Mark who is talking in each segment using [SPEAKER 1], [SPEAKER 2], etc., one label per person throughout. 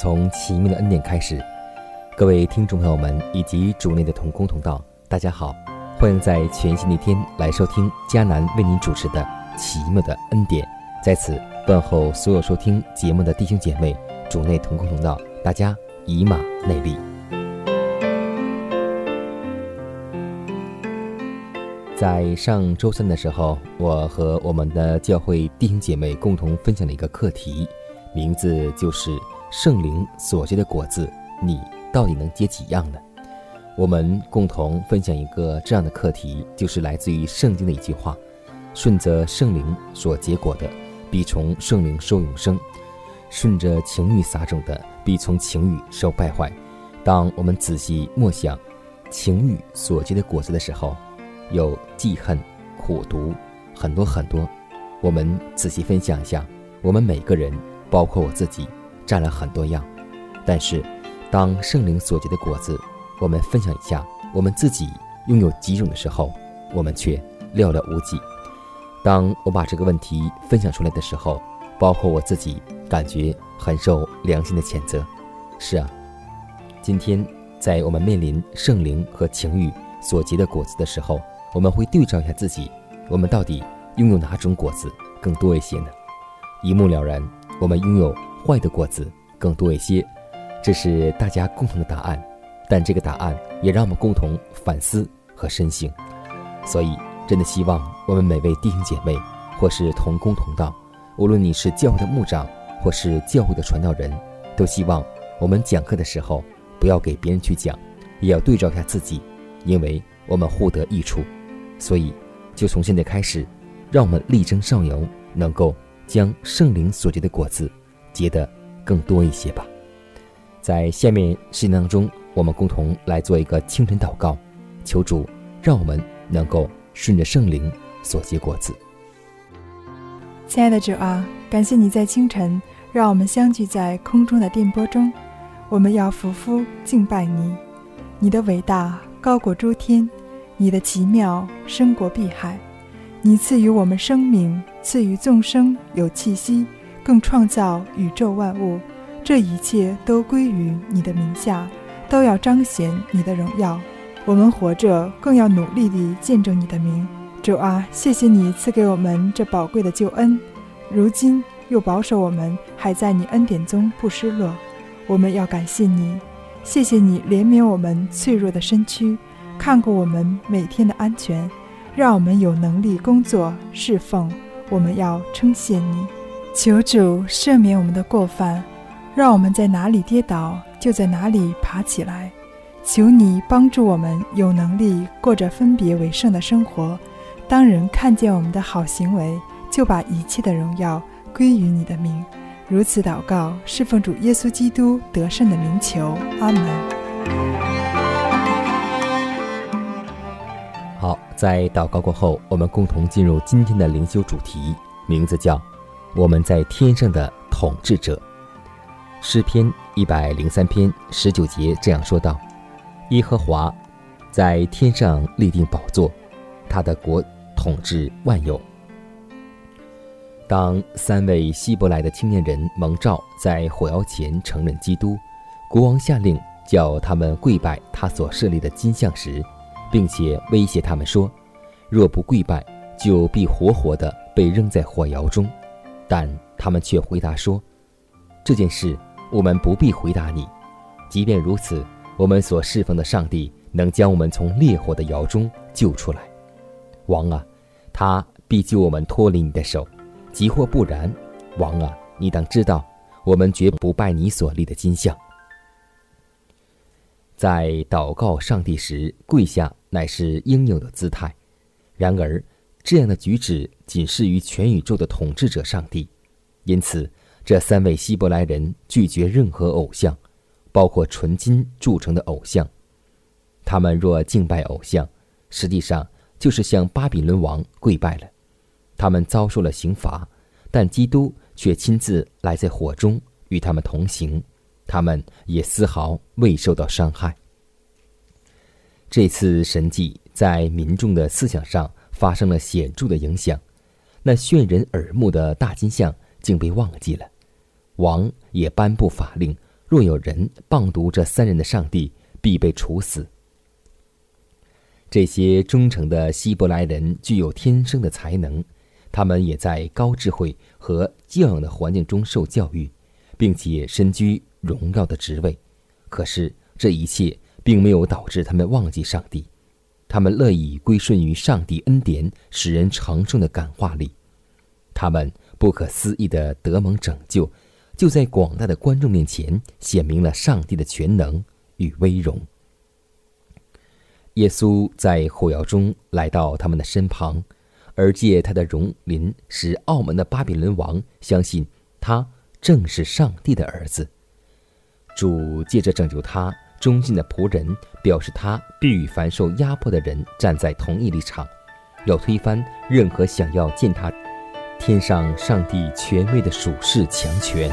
[SPEAKER 1] 从奇妙的恩典开始，各位听众朋友们以及主内的同工同道，大家好，欢迎在全新的一天来收听迦南为您主持的奇妙的恩典。在此问候所有收听节目的弟兄姐妹，主内同工同道，大家以马内利。在上周三的时候，我和我们的教会弟兄姐妹共同分享了一个课题。名字就是圣灵所结的果子，你到底能结几样呢？我们共同分享一个这样的课题，就是来自于圣经的一句话：顺着圣灵所结果的，必从圣灵收永生；顺着情欲撒种的，必从情欲受败坏。当我们仔细默想情欲所结的果子的时候，有记恨、苦毒，很多很多。我们仔细分享一下，我们每个人。包括我自己，占了很多样，但是，当圣灵所结的果子，我们分享一下，我们自己拥有几种的时候，我们却寥寥无几。当我把这个问题分享出来的时候，包括我自己，感觉很受良心的谴责。是啊，今天在我们面临圣灵和情欲所结的果子的时候，我们会对照一下自己，我们到底拥有哪种果子更多一些呢？一目了然。我们拥有坏的果子更多一些，这是大家共同的答案，但这个答案也让我们共同反思和深省。所以，真的希望我们每位弟兄姐妹，或是同工同道，无论你是教会的牧长，或是教会的传道人，都希望我们讲课的时候不要给别人去讲，也要对照一下自己，因为我们获得益处。所以，就从现在开始，让我们力争上游，能够。将圣灵所结的果子结得更多一些吧。在下面时间当中，我们共同来做一个清晨祷告，求主让我们能够顺着圣灵所结果子。
[SPEAKER 2] 亲爱的主啊，感谢你在清晨让我们相聚在空中的电波中，我们要匍匐敬拜你。你的伟大高过诸天，你的奇妙深过碧海。你赐予我们生命，赐予众生有气息，更创造宇宙万物。这一切都归于你的名下，都要彰显你的荣耀。我们活着，更要努力地见证你的名。主啊，谢谢你赐给我们这宝贵的救恩，如今又保守我们还在你恩典中不失落。我们要感谢你，谢谢你怜悯我们脆弱的身躯，看顾我们每天的安全。让我们有能力工作侍奉，我们要称谢你，求主赦免我们的过犯，让我们在哪里跌倒就在哪里爬起来。求你帮助我们有能力过着分别为圣的生活。当人看见我们的好行为，就把一切的荣耀归于你的名。如此祷告，侍奉主耶稣基督得胜的名求，阿门。
[SPEAKER 1] 好在祷告过后，我们共同进入今天的灵修主题，名字叫“我们在天上的统治者”。诗篇一百零三篇十九节这样说道：“耶和华在天上立定宝座，他的国统治万有。”
[SPEAKER 3] 当三位希伯来的青年人蒙召在火窑前承认基督，国王下令叫他们跪拜他所设立的金像时，并且威胁他们说：“若不跪拜，就必活活的被扔在火窑中。”但他们却回答说：“这件事我们不必回答你。即便如此，我们所侍奉的上帝能将我们从烈火的窑中救出来。王啊，他必救我们脱离你的手。”即或不然，王啊，你当知道，我们绝不拜你所立的金像。在祷告上帝时，跪下乃是应有的姿态。然而，这样的举止仅适于全宇宙的统治者上帝。因此，这三位希伯来人拒绝任何偶像，包括纯金铸成的偶像。他们若敬拜偶像，实际上就是向巴比伦王跪拜了。他们遭受了刑罚，但基督却亲自来在火中与他们同行，他们也丝毫未受到伤害。这次神迹在民众的思想上发生了显著的影响，那炫人耳目的大金像竟被忘记了。王也颁布法令，若有人谤读这三人的上帝，必被处死。这些忠诚的希伯来人具有天生的才能。他们也在高智慧和教养的环境中受教育，并且身居荣耀的职位。可是这一切并没有导致他们忘记上帝，他们乐意归顺于上帝恩典使人长生的感化力。他们不可思议的得蒙拯救，就在广大的观众面前显明了上帝的全能与威荣。耶稣在火窑中来到他们的身旁。而借他的荣临，使澳门的巴比伦王相信他正是上帝的儿子。主借着拯救他忠心的仆人，表示他必与凡受压迫的人站在同一立场，要推翻任何想要践踏天上上帝权威的属世强权。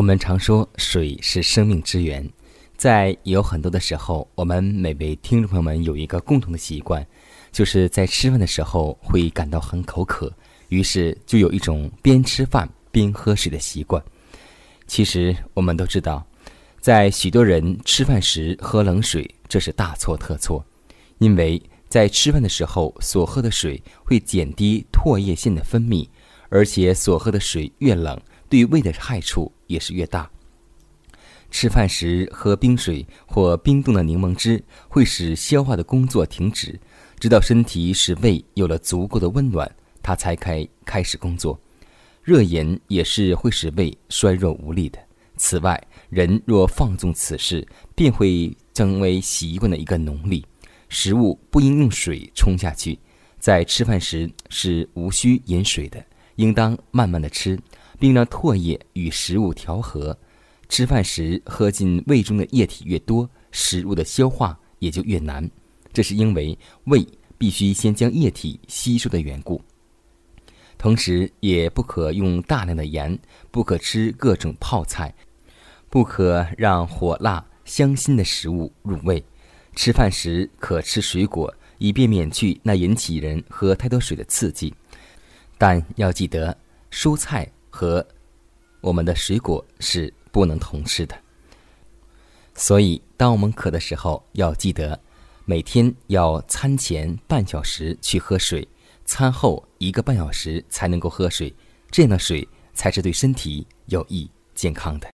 [SPEAKER 1] 我们常说水是生命之源，在有很多的时候，我们每位听众朋友们有一个共同的习惯，就是在吃饭的时候会感到很口渴，于是就有一种边吃饭边喝水的习惯。其实我们都知道，在许多人吃饭时喝冷水，这是大错特错，因为在吃饭的时候所喝的水会减低唾液腺的分泌，而且所喝的水越冷。对胃的害处也是越大。吃饭时喝冰水或冰冻的柠檬汁，会使消化的工作停止，直到身体使胃有了足够的温暖，它才开开始工作。热饮也是会使胃衰弱无力的。此外，人若放纵此事，便会成为习惯的一个奴隶。食物不应用水冲下去，在吃饭时是无需饮水的，应当慢慢的吃。并让唾液与食物调和。吃饭时喝进胃中的液体越多，食物的消化也就越难。这是因为胃必须先将液体吸收的缘故。同时，也不可用大量的盐，不可吃各种泡菜，不可让火辣香辛的食物入胃。吃饭时可吃水果，以便免去那引起人喝太多水的刺激。但要记得，蔬菜。和我们的水果是不能同吃的，所以当我们渴的时候，要记得每天要餐前半小时去喝水，餐后一个半小时才能够喝水，这样的水才是对身体有益、健康的。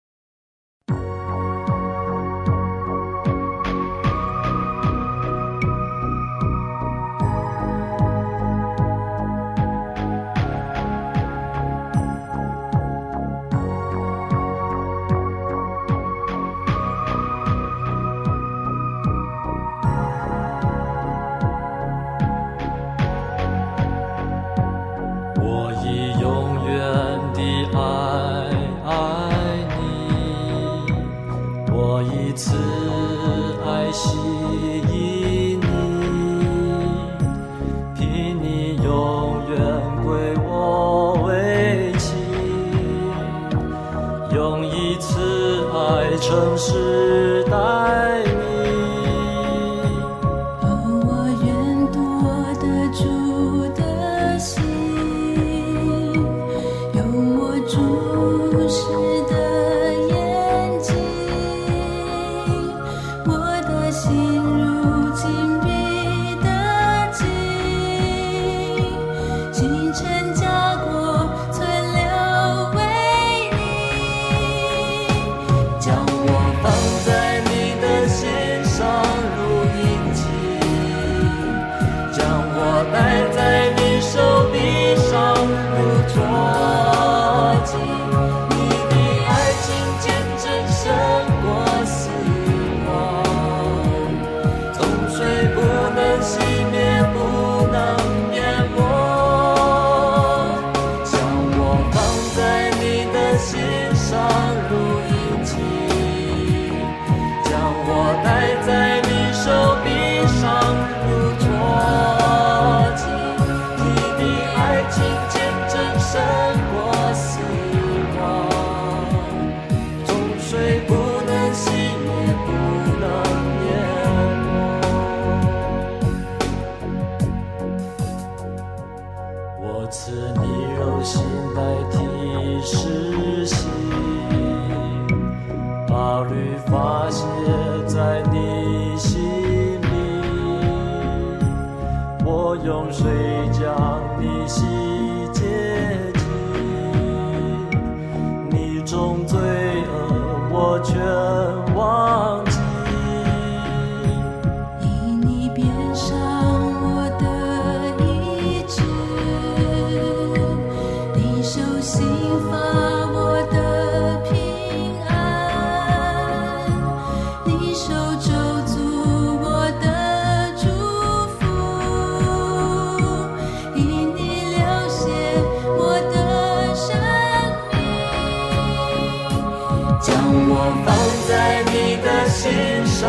[SPEAKER 4] 心上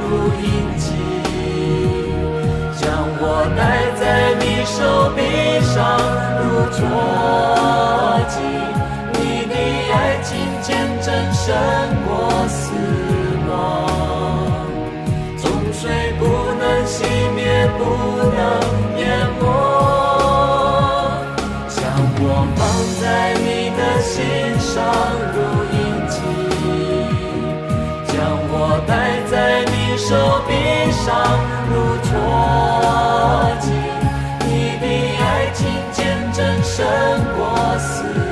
[SPEAKER 4] 如印记，将我戴在你手臂上如坐骑。你的爱情见证胜过死亡，纵水不能熄灭，不能淹没。将我放在你的心上如手臂上如戳记。你的爱情见证胜过死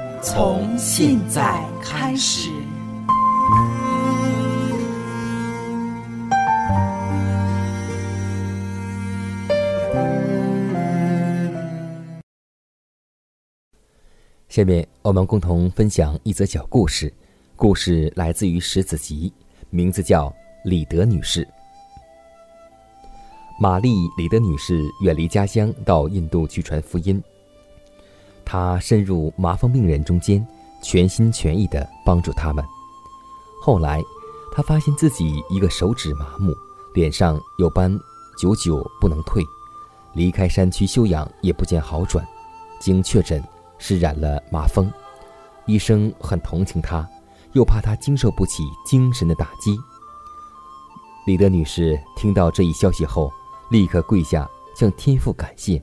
[SPEAKER 2] 从现在开始。
[SPEAKER 1] 下面我们共同分享一则小故事，故事来自于石子集，名字叫李德女士。玛丽·李德女士远离家乡到印度去传福音，他深入麻风病人中间，全心全意地帮助他们。后来，他发现自己一个手指麻木，脸上有斑，久久不能退，离开山区休养也不见好转，经确诊。是染了麻风，医生很同情他，又怕他经受不起精神的打击。李德女士听到这一消息后，立刻跪下向天父感谢。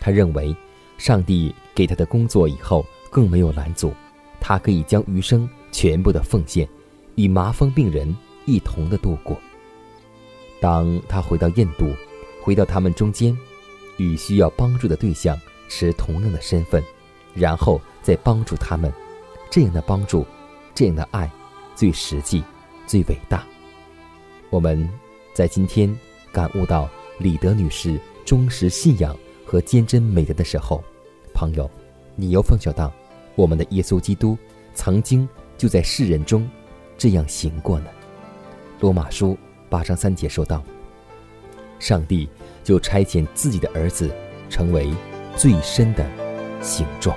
[SPEAKER 1] 她认为，上帝给她的工作以后更没有拦阻，她可以将余生全部的奉献，与麻风病人一同的度过。当她回到印度，回到他们中间，与需要帮助的对象。持同样的身份，然后再帮助他们，这样的帮助，这样的爱，最实际，最伟大。我们在今天感悟到李德女士忠实信仰和坚贞美德的时候，朋友，你又奉晓到，我们的耶稣基督曾经就在世人中这样行过呢？罗马书八章三节说道：“上帝就差遣自己的儿子成为。”最深的形状。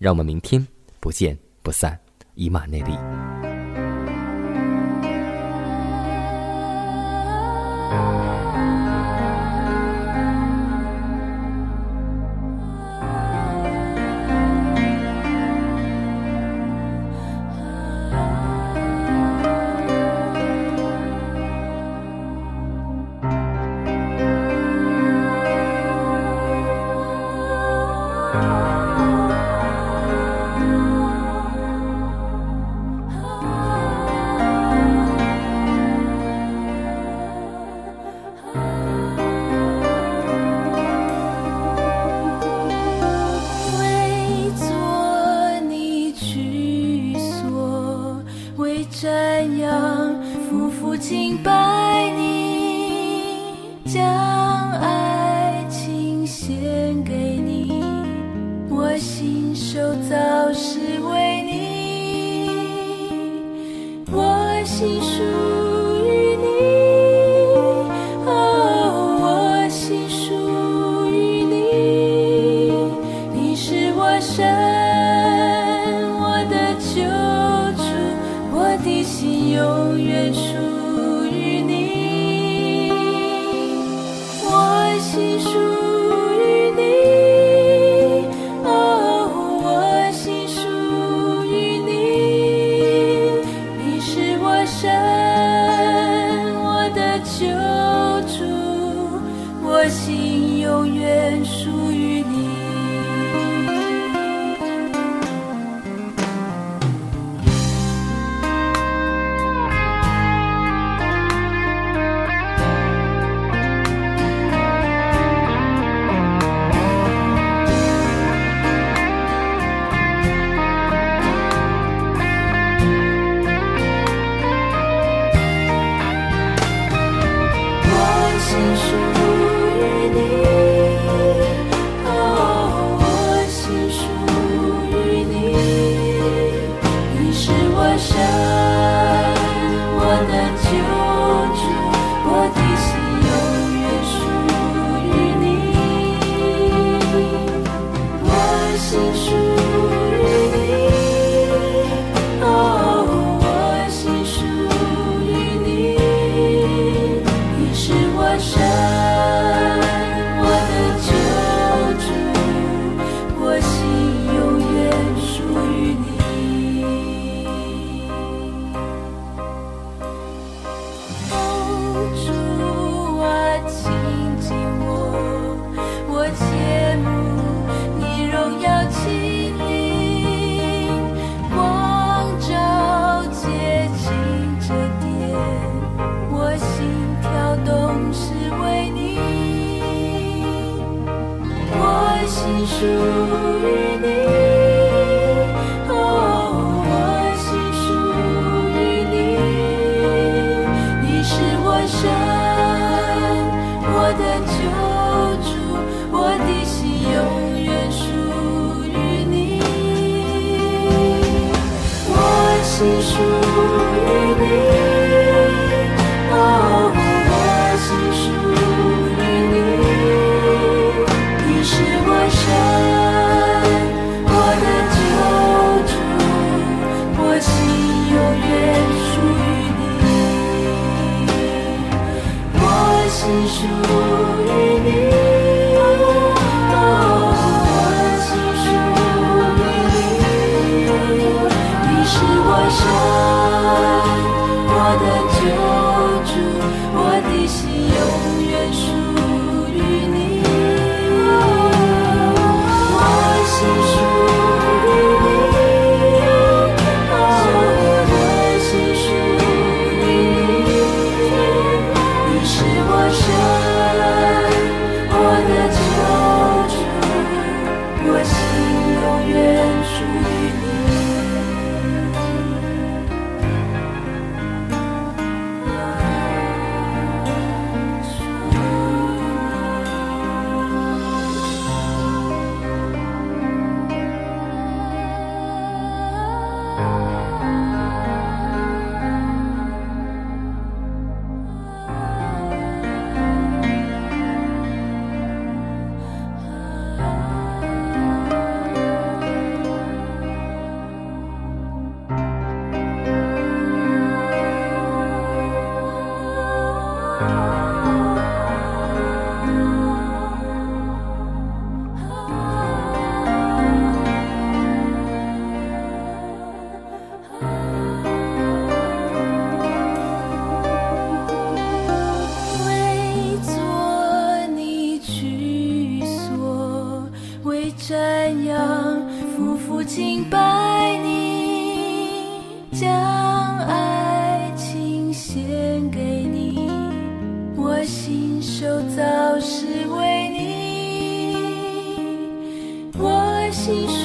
[SPEAKER 3] 让我们明天不见不散。以马内利。亲手造是为你，我心属。瞻仰，夫妇敬拜你，将爱情献给你，我心手早是为你，我心手。